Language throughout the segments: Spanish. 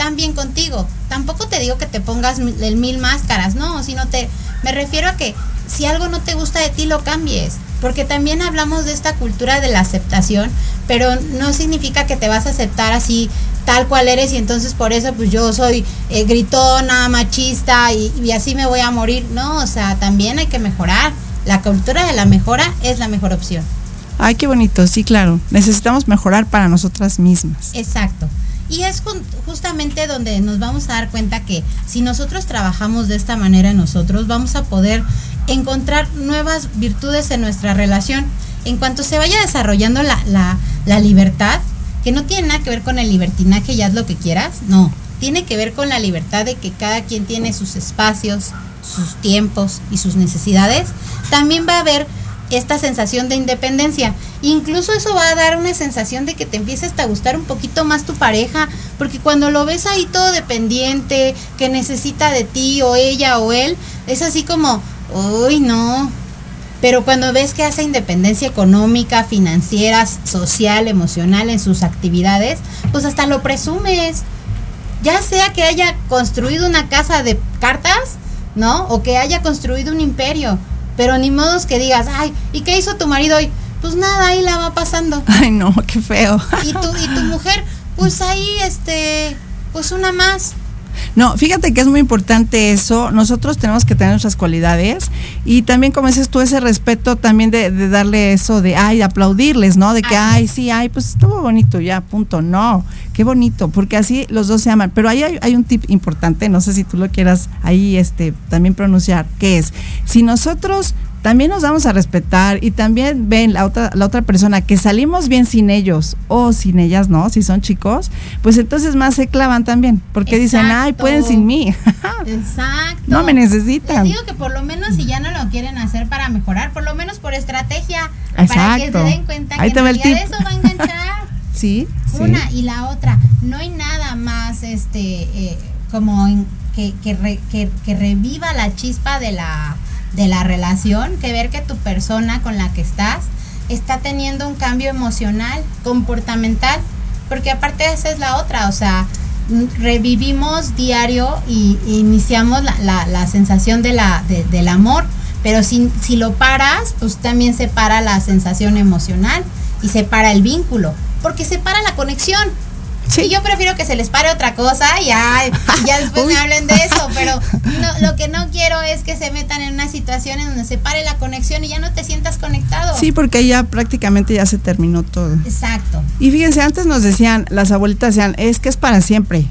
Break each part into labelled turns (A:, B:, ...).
A: están bien contigo. Tampoco te digo que te pongas el mil máscaras, no, sino te me refiero a que si algo no te gusta de ti lo cambies, porque también hablamos de esta cultura de la aceptación, pero no significa que te vas a aceptar así tal cual eres y entonces por eso pues yo soy eh, gritona, machista y, y así me voy a morir. No, o sea, también hay que mejorar. La cultura de la mejora es la mejor opción.
B: Ay, qué bonito, sí, claro. Necesitamos mejorar para nosotras mismas.
A: Exacto. Y es justamente donde nos vamos a dar cuenta que si nosotros trabajamos de esta manera nosotros, vamos a poder encontrar nuevas virtudes en nuestra relación. En cuanto se vaya desarrollando la, la, libertad, que no tiene nada que ver con el libertinaje y haz lo que quieras, no, tiene que ver con la libertad de que cada quien tiene sus espacios, sus tiempos y sus necesidades, también va a haber esta sensación de independencia. Incluso eso va a dar una sensación de que te empieza hasta a gustar un poquito más tu pareja, porque cuando lo ves ahí todo dependiente, que necesita de ti o ella o él, es así como, uy, no. Pero cuando ves que hace independencia económica, financiera, social, emocional en sus actividades, pues hasta lo presumes. Ya sea que haya construido una casa de cartas, ¿no? O que haya construido un imperio pero ni modos que digas, ay, ¿y qué hizo tu marido hoy? Pues nada, ahí la va pasando.
B: Ay, no, qué feo.
A: Y tu, y tu mujer, pues ahí, este, pues una más.
B: No, fíjate que es muy importante eso. Nosotros tenemos que tener nuestras cualidades y también, como dices tú, ese respeto también de, darle eso de, ay, aplaudirles, ¿no? De que, ay, sí, ay, pues estuvo bonito, ya, punto. No, qué bonito, porque así los dos se aman. Pero ahí hay, hay un tip importante, no sé si tú lo quieras ahí este, también pronunciar, que es, si nosotros también nos vamos a respetar y también ven la otra, la otra persona que salimos bien sin ellos o sin ellas, ¿no? Si son chicos, pues entonces más se clavan también, porque dicen, ay, pueden sin mí.
A: Exacto.
B: No me necesitan.
A: Les digo que por lo menos si ya no lo quieren hacer para mejorar, por lo menos por estrategia, para que se den cuenta que en eso va a enganchar.
B: sí,
A: Una y la otra, no hay nada más este eh, como que, que, que reviva la chispa de la de la relación que ver que tu persona con la que estás está teniendo un cambio emocional, comportamental, porque aparte esa es la otra, o sea, revivimos diario y, iniciamos la, la, sensación de la, del amor, pero si, si lo paras, pues también se para la sensación emocional y se para el vínculo, porque se para la conexión. Sí. Y yo prefiero que se les pare otra cosa y ya, ya después me hablen de eso, pero lo que no quiero es que se metan en una situación en donde se pare la conexión y ya no te sientas conectado.
B: Sí, porque ya prácticamente ya se terminó todo.
A: Exacto.
B: Y fíjense, antes nos decían, las abuelitas decían, es que es para siempre.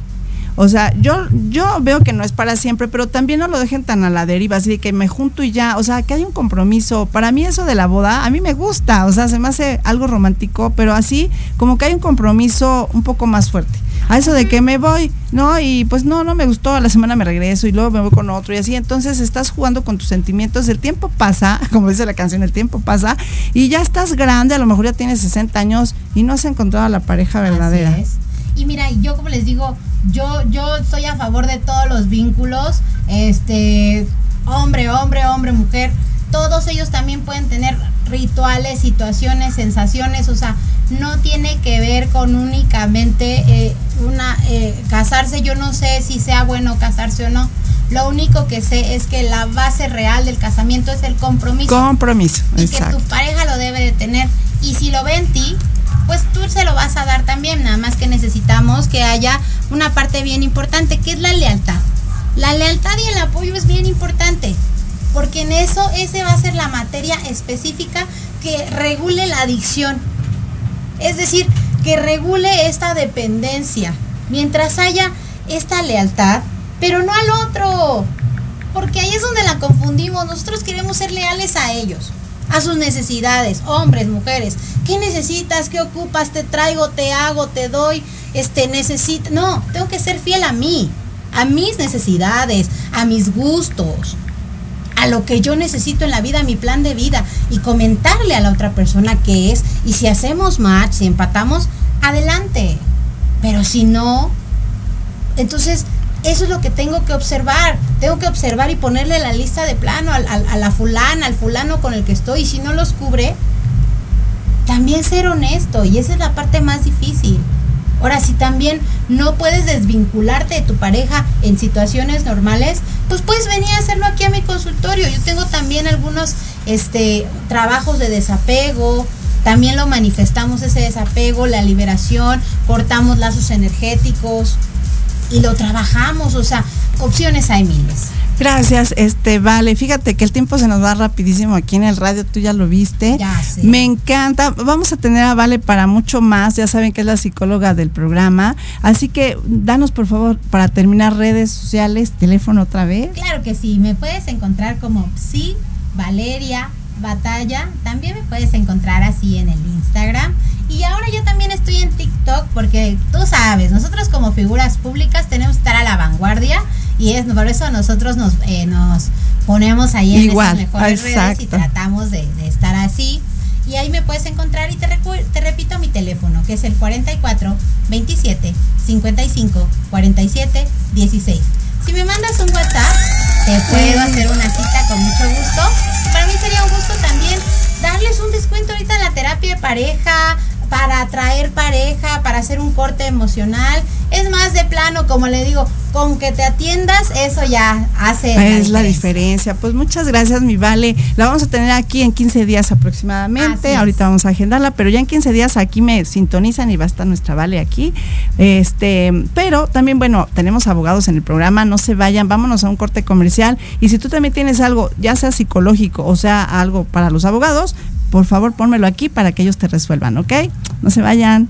B: O sea, yo, yo veo que no es para siempre, pero también no lo dejen tan a la deriva, así de que me junto y ya, o sea, que hay un compromiso. Para mí eso de la boda, a mí me gusta, o sea, se me hace algo romántico, pero así como que hay un compromiso un poco más fuerte. A eso de que me voy, ¿no? Y pues no, no me gustó, a la semana me regreso y luego me voy con otro y así. Entonces estás jugando con tus sentimientos, el tiempo pasa, como dice la canción, el tiempo pasa y ya estás grande, a lo mejor ya tienes 60 años y no has encontrado a la pareja verdadera.
A: Y mira, yo como les digo, yo, yo estoy a favor de todos los vínculos, este, hombre, hombre, hombre, mujer, todos ellos también pueden tener rituales, situaciones, sensaciones, o sea, no tiene que ver con únicamente eh, una eh, casarse, yo no sé si sea bueno casarse o no. Lo único que sé es que la base real del casamiento es el compromiso.
B: Compromiso,
A: y que tu pareja lo debe de tener. Y si lo ve en ti, pues tú se lo vas a dar también, nada más que necesitamos que haya una parte bien importante, que es la lealtad. La lealtad y el apoyo es bien importante, porque en eso ese va a ser la materia específica que regule la adicción. Es decir, que regule esta dependencia, mientras haya esta lealtad, pero no al otro, porque ahí es donde la confundimos. Nosotros queremos ser leales a ellos a sus necesidades, hombres, mujeres. ¿Qué necesitas? ¿Qué ocupas? Te traigo, te hago, te doy, este necesito. No, tengo que ser fiel a mí, a mis necesidades, a mis gustos, a lo que yo necesito en la vida, a mi plan de vida y comentarle a la otra persona qué es. Y si hacemos match, si empatamos, adelante. Pero si no, entonces eso es lo que tengo que observar. Tengo que observar y ponerle la lista de plano a, la fulana, al fulano con el que estoy. Y si no los cubre, también ser honesto. Y esa es la parte más difícil. Ahora, si también no puedes desvincularte de tu pareja en situaciones normales, pues puedes venir a hacerlo aquí a mi consultorio. Yo tengo también algunos este, trabajos de desapego, también lo manifestamos ese desapego, la liberación, cortamos lazos energéticos y lo trabajamos, o sea, opciones hay miles.
B: Gracias, este, vale. Fíjate que el tiempo se nos va rapidísimo aquí en el radio, tú ya lo viste.
A: Ya sé.
B: Me encanta. Vamos a tener a Vale para mucho más. Ya saben que es la psicóloga del programa. Así que danos, por favor, para terminar, redes sociales, teléfono otra vez.
A: Claro que sí, me puedes encontrar como Psi Valeria Batalla. También me puedes encontrar así en el Instagram. Y ahora yo también estoy en TikTok porque tú sabes, nosotros como figuras públicas tenemos que estar a la vanguardia y es por eso nosotros nos, eh, nos ponemos ahí en
B: Igual,
A: esas mejores redes y
B: exacto.
A: tratamos de, de estar así. Y ahí me puedes encontrar y te, te repito mi teléfono, que es el 44 27 55 47 16. Si me mandas un WhatsApp, puedo hacer una cita con mucho gusto. Para mí sería un gusto también darles un descuento ahorita en la terapia de pareja, para atraer pareja, para hacer un corte emocional. Es más de plano, como le digo, con que te atiendas, eso ya hace
B: Es la diferencia. Pues muchas gracias, mi Vale. La vamos a tener aquí en 15 días aproximadamente. Ahorita vamos a agendarla, pero ya en 15 días aquí me sintonizan y va a estar nuestra Vale aquí. Este, pero también, bueno, tenemos abogados en el programa, no se vayan, vámonos a un corte comercial. Y si tú también tienes algo, ya sea psicológico o sea algo para los abogados, por favor pónmelo aquí para que ellos te resuelvan, ¿ok? No se vayan.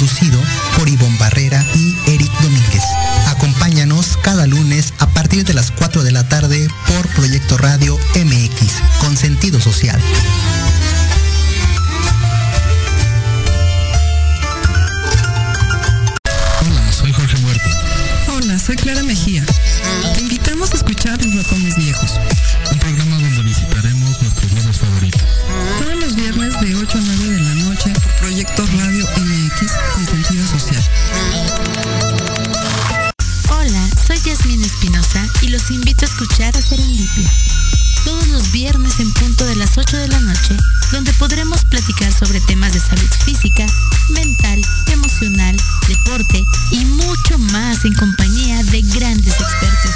C: Conducido por Ivonne Barrera y Eric Domínguez. Acompáñanos cada lunes a partir de las 4 de la tarde
D: mental, emocional, deporte y mucho más en compañía de grandes expertos.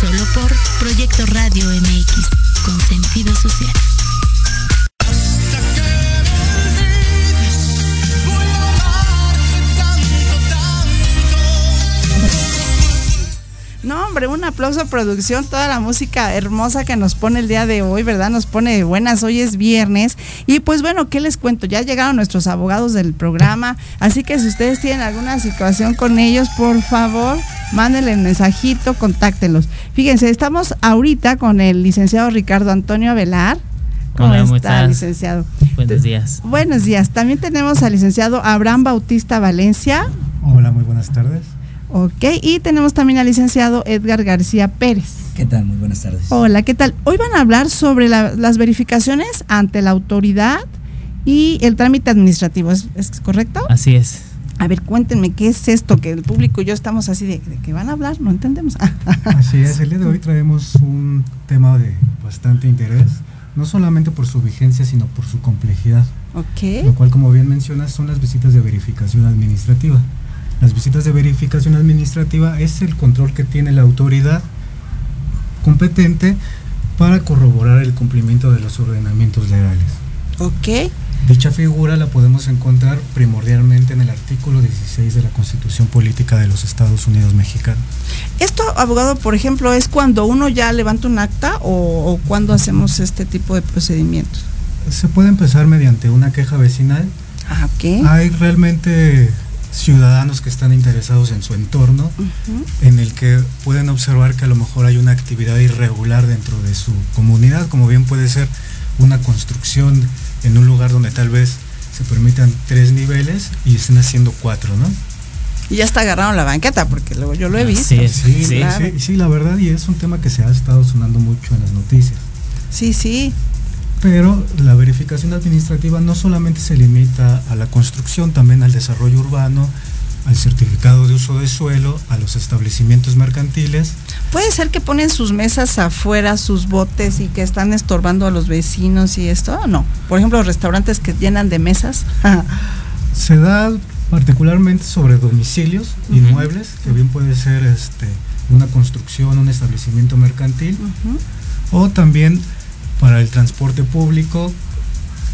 D: Solo por Proyecto Radio MX, con sentido social.
B: Hombre, un aplauso a producción, toda la música hermosa que nos pone el día de hoy, ¿verdad? Nos pone de buenas, hoy es viernes. Y pues bueno, ¿qué les cuento? Ya llegaron nuestros abogados del programa, así que si ustedes tienen alguna situación con ellos, por favor, mándenle el mensajito, contáctenlos. Fíjense, estamos ahorita con el licenciado Ricardo Antonio Avelar. ¿Cómo
E: Hola, ¿cómo
B: está,
E: estás?
B: licenciado?
E: Buenos días.
B: Buenos días. También tenemos al licenciado Abraham Bautista Valencia.
F: Hola, muy buenas tardes.
B: Ok, y tenemos también al licenciado Edgar García Pérez.
G: ¿Qué tal? Muy buenas tardes.
B: Hola, ¿qué tal? Hoy van a hablar sobre la- las verificaciones ante la autoridad y el trámite administrativo, ¿es, es correcto?
E: Así es.
B: A ver, cuéntenme, ¿qué es esto? Que el público y yo estamos así de, de que van a hablar, no entendemos.
F: Así es, el día de hoy traemos un tema de bastante interés, no solamente por su vigencia, sino por su complejidad.
B: Ok.
F: Lo cual, como bien mencionas, son las visitas de verificación administrativa. Las visitas de verificación administrativa es el control que tiene la autoridad competente para corroborar el cumplimiento de los ordenamientos legales.
B: Ok.
F: Dicha figura la podemos encontrar primordialmente en el artículo 16 de la Constitución Política de los Estados Unidos Mexicanos.
B: Esto, abogado, por ejemplo, es cuando uno ya levanta un acta o, o cuando hacemos este tipo de procedimientos.
F: Se puede empezar mediante una queja vecinal.
B: Ah, ok.
F: Hay realmente ciudadanos que están interesados en su entorno, en el que pueden observar que a lo mejor hay una actividad irregular dentro de su comunidad, como bien puede ser una construcción en un lugar donde tal vez se permitan tres niveles y estén haciendo cuatro, ¿no?
B: Y ya está agarraron la banqueta, porque luego yo lo he visto.
F: Sí, sí,
B: claro.
F: sí, sí, la verdad, y es un tema que se ha estado sonando mucho en las noticias.
B: Sí, sí.
F: Pero la verificación administrativa no solamente se limita a la construcción, también al desarrollo urbano, al certificado de uso de suelo, a los establecimientos mercantiles.
B: Puede ser que ponen sus mesas afuera, sus botes y que están estorbando a los vecinos y esto, ¿o no? Por ejemplo, los restaurantes que llenan de mesas.
F: Se da particularmente sobre domicilios,
B: Ujú.
F: inmuebles, que bien puede ser este, una construcción, un establecimiento mercantil, o también para el transporte público,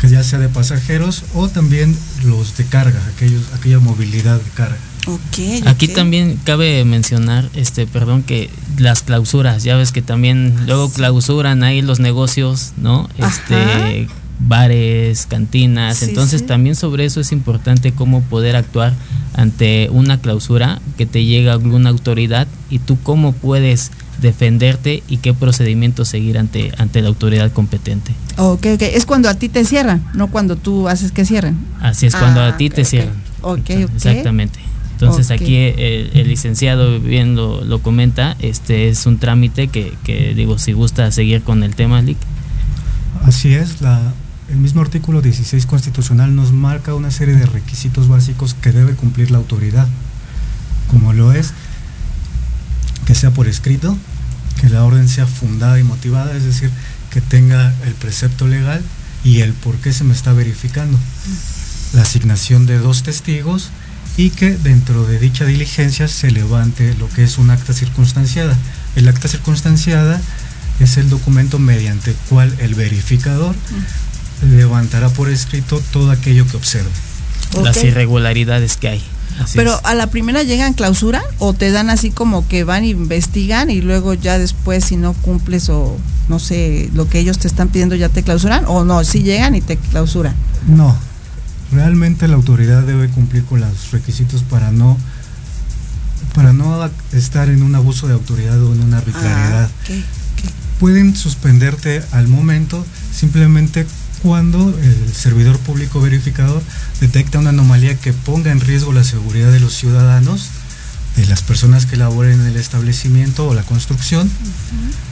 F: que ya sea de pasajeros, o también los de carga, aquellos, aquella movilidad de carga.
B: Ok.
E: Aquí también cabe mencionar, este, perdón, que las clausuras, ya ves que también luego clausuran ahí los negocios, ¿no? Este, bares, cantinas,
B: Sí,
E: entonces
B: sí.
E: también sobre eso es importante cómo poder actuar ante una clausura que te llega alguna autoridad y tú cómo puedes defenderte y qué procedimiento seguir ante ante la autoridad competente.
B: Ok, ok. Es cuando a ti te cierran, no cuando tú haces que cierren.
E: Así es cuando
B: Ah,
E: a ti
B: ok,
E: te cierran.
B: Ok, ok.
E: Exactamente. Entonces aquí el, el licenciado bien lo, lo comenta, este es un trámite que, que digo, si gusta seguir con el tema, Lick.
F: Así es, la, el mismo artículo 16 constitucional nos marca una serie de requisitos básicos que debe cumplir la autoridad, como lo es que sea por escrito, que la orden sea fundada y motivada, es decir, que tenga el precepto legal y el por qué se me está verificando, la asignación de dos testigos y que dentro de dicha diligencia se levante lo que es un acta circunstanciada. El acta circunstanciada es el documento mediante el cual el verificador levantará por escrito todo aquello que observe.
E: Las irregularidades que hay. Así
B: Pero
E: es.
B: a la primera llegan clausura o te dan así como que van e investigan y luego ya después si no cumples o no sé lo que ellos te están pidiendo ya te clausuran o no, si llegan y te clausuran.
F: No, realmente la autoridad debe cumplir con los requisitos para no para no estar en un abuso de autoridad o en una arbitrariedad.
B: Ah, ok.
F: Pueden suspenderte al momento simplemente cuando el servidor público verificador detecta una anomalía que ponga en riesgo la seguridad de los ciudadanos, de las personas que laboren en el establecimiento o la construcción,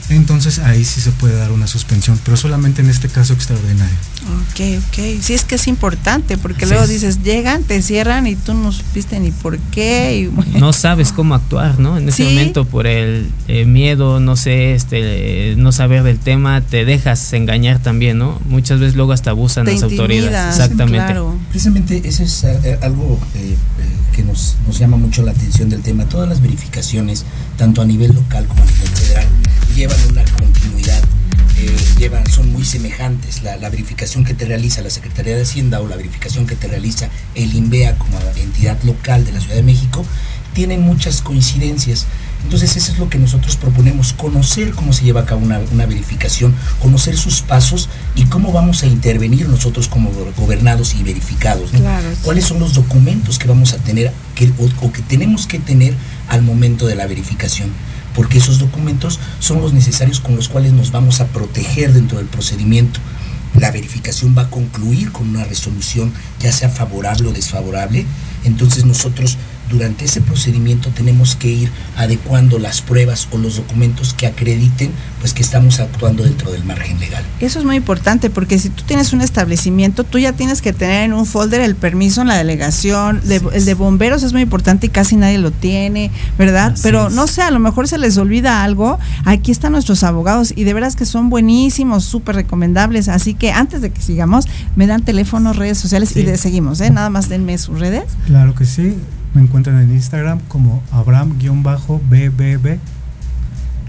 F: entonces ahí sí se puede dar una suspensión, pero solamente en este caso extraordinario.
B: Ok, ok. Sí, es que es importante porque
E: Así
B: luego
E: es.
B: dices, llegan, te cierran y tú no supiste ni por qué. Y, bueno,
E: no sabes cómo actuar, ¿no? En ese
B: Sí.
E: momento por el eh, miedo, no sé, este, eh, no saber del tema, te dejas engañar también, ¿no? Muchas veces luego hasta abusan
B: Te
E: las autoridades. Exactamente.
B: claro.
G: Precisamente eso es eh, algo eh, eh, que nos, nos llama mucho la atención del tema. Todas las verificaciones, tanto a nivel local como llevan una continuidad, eh, llevan, son muy semejantes. La, la verificación que te realiza la Secretaría de Hacienda o la verificación que te realiza el INVEA como entidad local de la Ciudad de México, tienen muchas coincidencias. Entonces eso es lo que nosotros proponemos, conocer cómo se lleva a cabo una, una verificación, conocer sus pasos y cómo vamos a intervenir nosotros como go- gobernados y verificados. ¿no?
B: Claro, sí.
G: ¿Cuáles son los documentos que vamos a tener que, o, o que tenemos que tener al momento de la verificación? Porque esos documentos son los necesarios con los cuales nos vamos a proteger dentro del procedimiento. La verificación va a concluir con una resolución, ya sea favorable o desfavorable. Entonces nosotros durante ese procedimiento tenemos que ir adecuando las pruebas o los documentos que acrediten pues que estamos actuando dentro del margen legal.
B: Eso es muy importante porque si tú tienes un establecimiento, tú ya tienes que tener en un folder el permiso en la delegación, de, el de bomberos es muy importante y casi nadie lo tiene, ¿verdad?
E: Así
B: Pero
E: es.
B: no sé, a lo mejor se les olvida algo. Aquí están nuestros abogados y de veras que son buenísimos, súper recomendables. Así que antes de que sigamos, me dan teléfono, redes sociales y
F: Sí.
B: le seguimos, ¿eh? Nada más denme sus redes.
F: Claro que sí. Me encuentran en Instagram como Abraham-BBB.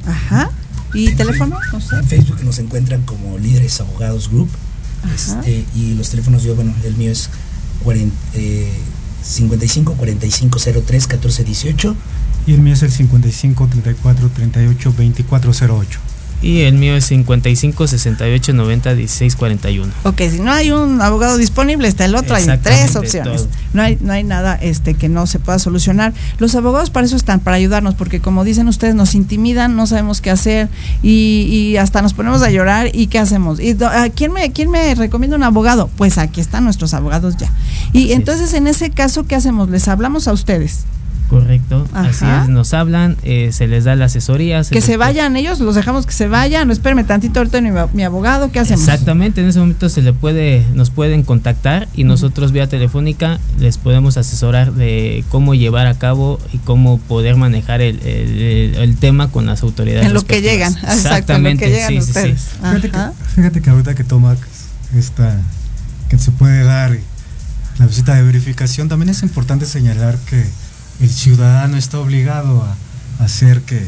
B: Ajá. ¿Y teléfono? No sé.
G: En Facebook nos encuentran como Líderes Abogados Group. Este, y los teléfonos, yo, bueno, el mío es 40, eh, 55 45 03 14 18.
F: Y el mío es el 55 34 38 24 08.
E: Y el mío es 55 68 90 16 41.
B: Ok, si no hay un abogado disponible, está el otro, hay tres opciones.
E: todo.
B: No hay, no hay nada este que no se pueda solucionar. Los abogados para eso están, para ayudarnos, porque como dicen ustedes, nos intimidan, no sabemos qué hacer y, y hasta nos ponemos a llorar y qué hacemos. ¿Y a quién me, quién me recomienda un abogado? Pues aquí están nuestros abogados ya. Y entonces en ese caso, ¿qué hacemos? Les hablamos a ustedes.
E: Correcto, así es, nos hablan, eh, se les da la asesoría.
B: Que
E: les-
B: se vayan ellos, los dejamos que se vayan, no espérame tantito ahorita mi, mi abogado, ¿qué hacemos?
E: Exactamente, en ese momento se le puede, nos pueden contactar y nosotros vía telefónica les podemos asesorar de cómo llevar a cabo y cómo poder manejar el, el- el- el tema con las autoridades.
B: En lo que llegan, exacto, en lo que llegan
E: sí, sí, sí.
B: ustedes.
F: Fíjate que, fíjate que ahorita que toma esta, que se puede dar la visita de verificación, también es importante señalar que el ciudadano está obligado a hacer que,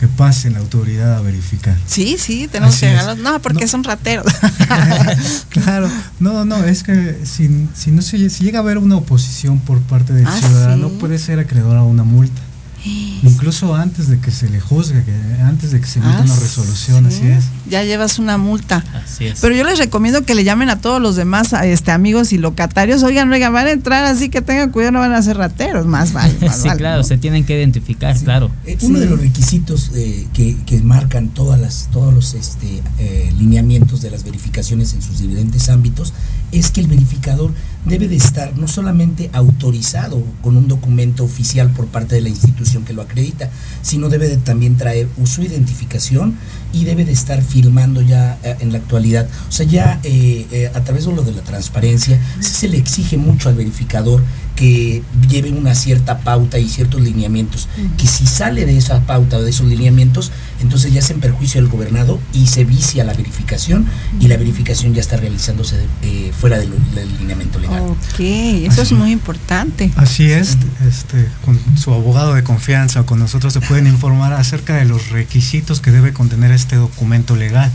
F: que pase la autoridad a verificar.
B: Sí, sí, tenemos
F: Así
B: que. No, porque son rateros.
F: Claro, no, no, es que si, si no se, si llega a haber una oposición por parte del
B: Ah,
F: ciudadano,
B: ¿sí?
F: puede ser acreedor a una multa. Incluso antes de que se le juzgue, que- antes de que se emita
B: Ah,
F: una resolución,
B: sí.
F: así es.
B: Ya llevas una multa.
E: Así es.
B: Pero yo les recomiendo que le llamen a todos los demás a, este amigos y locatarios. Oigan, oigan, van a entrar así que tengan cuidado, no van a ser rateros. Más vale. Más
E: sí,
B: vale,
E: claro,
B: ¿no?
E: se tienen que identificar, claro.
G: Eh, Uno de los requisitos eh, que, que marcan todas las, todos los este, eh, lineamientos de las verificaciones en sus diferentes ámbitos es que el verificador debe de estar no solamente autorizado con un documento oficial por parte de la institución que lo acredita, sino debe de también traer su identificación y debe de estar filmando ya eh, en la actualidad. O sea, ya eh, eh, a través de lo de la transparencia, sí se le exige mucho al verificador que lleve una cierta pauta y ciertos lineamientos, que si sale de esa pauta o de esos lineamientos, entonces ya es en perjuicio del gobernado y se vicia la verificación y la verificación ya está realizándose eh, fuera del, del lineamiento legal.
B: Ok, eso es muy importante.
F: Así es, este, con su abogado de confianza o con nosotros se pueden informar acerca de los requisitos que debe contener este documento legal.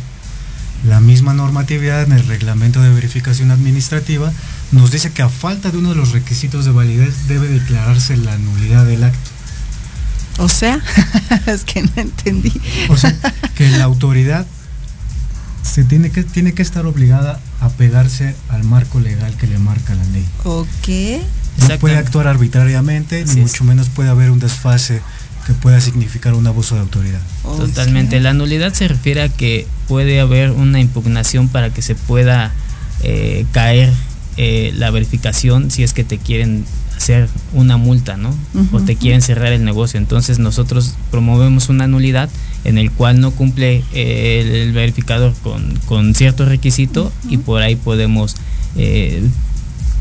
F: La misma normatividad en el reglamento de verificación administrativa nos dice que a falta de uno de los requisitos de validez debe declararse la nulidad del acto.
B: O sea, es que no entendí.
F: O sea, que la autoridad se tiene que, tiene que estar obligada a pegarse al marco legal que le marca la ley.
B: Ok.
F: No puede actuar arbitrariamente,
E: Así
F: ni
E: es.
F: mucho menos puede haber un desfase que pueda significar un abuso de autoridad.
E: Totalmente. La nulidad se refiere a que puede haber una impugnación para que se pueda eh, caer eh, la verificación si es que te quieren hacer una multa, ¿no? O te quieren cerrar el negocio. Entonces nosotros promovemos una nulidad en el cual no cumple eh, el, el verificador con, con cierto requisito y por ahí podemos eh,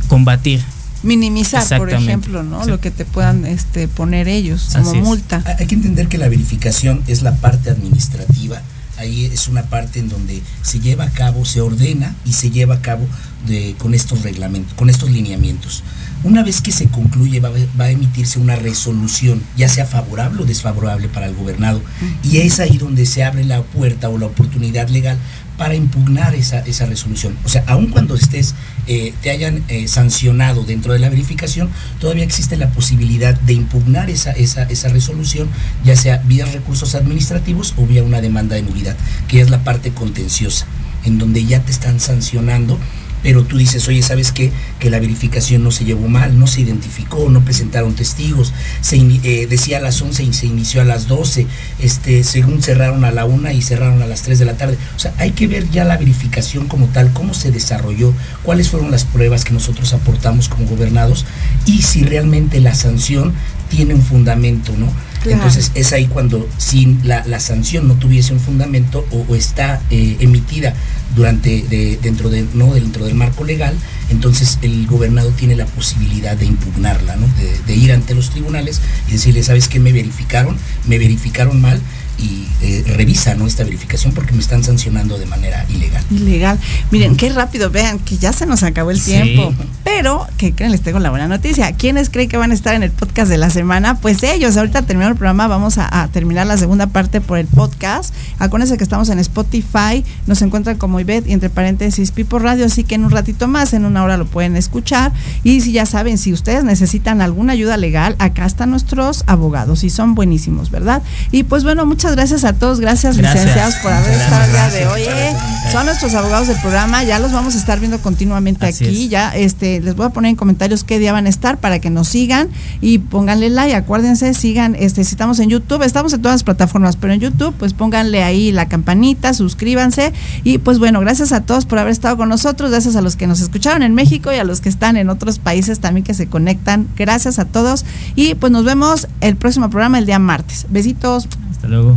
E: combatir.
B: Minimizar, por ejemplo, ¿no?
E: Sí.
B: Lo que te puedan este, poner ellos como
E: Así es.
B: multa.
G: Hay que entender que la verificación es la parte administrativa. Ahí es una parte en donde se lleva a cabo, se ordena y se lleva a cabo de, con estos reglamentos, con estos lineamientos. Una vez que se concluye va, va a emitirse una resolución, ya sea favorable o desfavorable para el gobernado, y es ahí donde se abre la puerta o la oportunidad legal para impugnar esa, esa resolución. O sea, aun cuando estés, eh, te hayan eh, sancionado dentro de la verificación, todavía existe la posibilidad de impugnar esa, esa, esa resolución, ya sea vía recursos administrativos o vía una demanda de nulidad, que es la parte contenciosa, en donde ya te están sancionando pero tú dices, oye, ¿sabes qué? Que la verificación no se llevó mal, no se identificó, no presentaron testigos, se eh, decía a las 11 y se inició a las 12, este, según cerraron a la 1 y cerraron a las 3 de la tarde. O sea, hay que ver ya la verificación como tal, cómo se desarrolló, cuáles fueron las pruebas que nosotros aportamos como gobernados y si realmente la sanción tiene un fundamento, ¿no? Entonces es ahí cuando si la, sanción no tuviese un fundamento o, está eh, emitida durante de, dentro de no dentro del marco legal, entonces el gobernador tiene la posibilidad de impugnarla, ¿no? De, de ir ante los tribunales y decirle, ¿sabes qué? Me verificaron, me verificaron mal y eh, revisa ¿no? esta verificación porque me están sancionando de manera ilegal.
B: Ilegal. Miren, qué rápido, vean que ya se nos acabó el tiempo. Pero, ¿qué creen? Les tengo la buena noticia. ¿Quiénes creen que van a estar en el podcast de la semana? Pues ellos. Ahorita terminando el programa, vamos a, a terminar la segunda parte por el podcast. Acuérdense que estamos en Spotify, nos encuentran como Ivette y entre paréntesis Pipo Radio, así que en un ratito más, en una hora lo pueden escuchar. Y si ya saben, si ustedes necesitan alguna ayuda legal, acá están nuestros abogados y son buenísimos, ¿verdad? Y pues bueno, muchas gracias a todos, gracias, gracias. licenciados por haber gracias, estado el día de hoy. Eh. Son nuestros abogados del programa, ya los vamos a estar viendo continuamente Así aquí. Es. Ya este les voy a poner en comentarios qué día van a estar para que nos sigan y pónganle like, acuérdense, sigan, este, si estamos en YouTube, estamos en todas las plataformas, pero en YouTube, pues pónganle ahí la campanita, suscríbanse. Y pues bueno, gracias a todos por haber estado con nosotros, gracias a los que nos escucharon en México y a los que están en otros países también que se conectan. Gracias a todos. Y pues nos vemos el próximo programa el día martes. Besitos.
E: Hasta luego.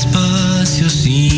H: espacio sin